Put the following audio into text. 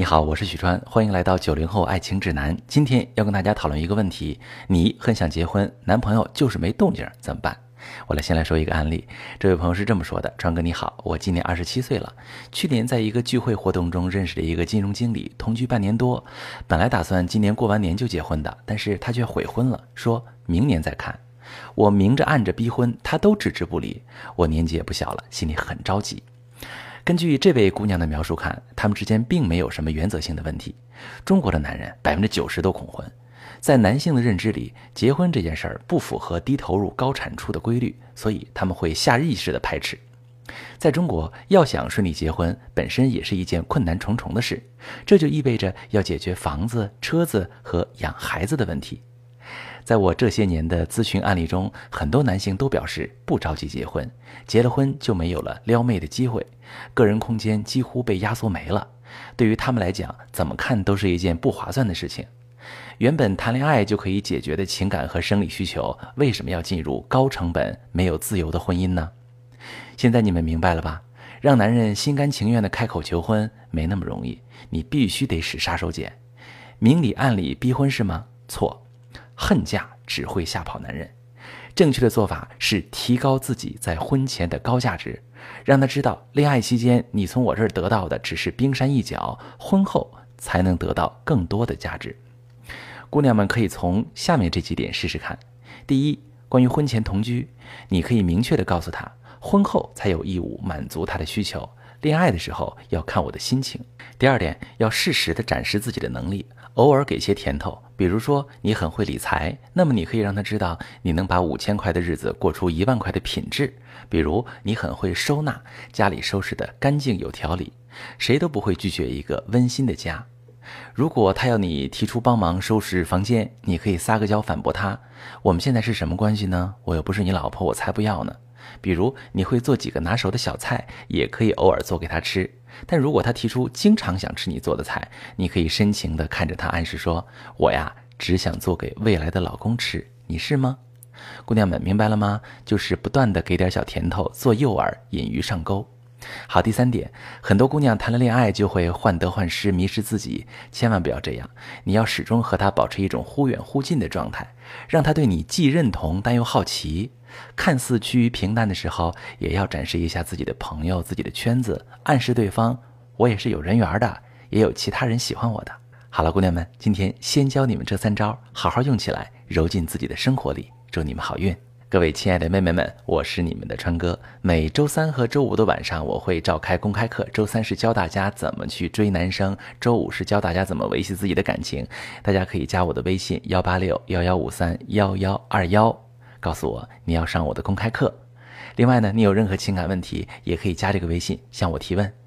你好，我是许川，欢迎来到九零后爱情指南。今天要跟大家讨论一个问题：你很想结婚，男朋友就是没动静，怎么办？我来先来说一个案例。这位朋友是这么说的：川哥你好，我今年二十七岁了，去年在一个聚会活动中认识了一个金融经理，同居半年多，本来打算今年过完年就结婚的，但是他却悔婚了，说明年再看。我明着暗着逼婚，他都置之不理。我年纪也不小了，心里很着急。根据这位姑娘的描述看，他们之间并没有什么原则性的问题。中国的男人百分之九十都恐婚，在男性的认知里，结婚这件事儿不符合低投入高产出的规律，所以他们会下意识的排斥。在中国，要想顺利结婚，本身也是一件困难重重的事，这就意味着要解决房子、车子和养孩子的问题。在我这些年的咨询案例中，很多男性都表示不着急结婚，结了婚就没有了撩妹的机会，个人空间几乎被压缩没了。对于他们来讲，怎么看都是一件不划算的事情。原本谈恋爱就可以解决的情感和生理需求，为什么要进入高成本、没有自由的婚姻呢？现在你们明白了吧？让男人心甘情愿地开口求婚没那么容易，你必须得使杀手锏，明里暗里逼婚是吗？错。恨嫁只会吓跑男人，正确的做法是提高自己在婚前的高价值，让他知道恋爱期间你从我这儿得到的只是冰山一角，婚后才能得到更多的价值。姑娘们可以从下面这几点试试看：第一，关于婚前同居，你可以明确的告诉他，婚后才有义务满足他的需求，恋爱的时候要看我的心情。第二点，要适时的展示自己的能力。偶尔给些甜头，比如说你很会理财，那么你可以让他知道你能把五千块的日子过出一万块的品质。比如你很会收纳，家里收拾的干净有条理，谁都不会拒绝一个温馨的家。如果他要你提出帮忙收拾房间，你可以撒个娇反驳他：“我们现在是什么关系呢？我又不是你老婆，我才不要呢。”比如你会做几个拿手的小菜，也可以偶尔做给他吃。但如果他提出经常想吃你做的菜，你可以深情地看着他，暗示说：“我呀，只想做给未来的老公吃，你是吗？”姑娘们明白了吗？就是不断地给点小甜头，做诱饵，引鱼上钩。好，第三点，很多姑娘谈了恋爱就会患得患失，迷失自己，千万不要这样。你要始终和他保持一种忽远忽近的状态，让他对你既认同但又好奇。看似趋于平淡的时候，也要展示一下自己的朋友、自己的圈子，暗示对方我也是有人缘的，也有其他人喜欢我的。好了，姑娘们，今天先教你们这三招，好好用起来，揉进自己的生活里。祝你们好运！各位亲爱的妹妹们，我是你们的川哥。每周三和周五的晚上，我会召开公开课。周三是教大家怎么去追男生，周五是教大家怎么维系自己的感情。大家可以加我的微信：幺八六幺幺五三幺幺二幺。告诉我你要上我的公开课，另外呢，你有任何情感问题，也可以加这个微信向我提问。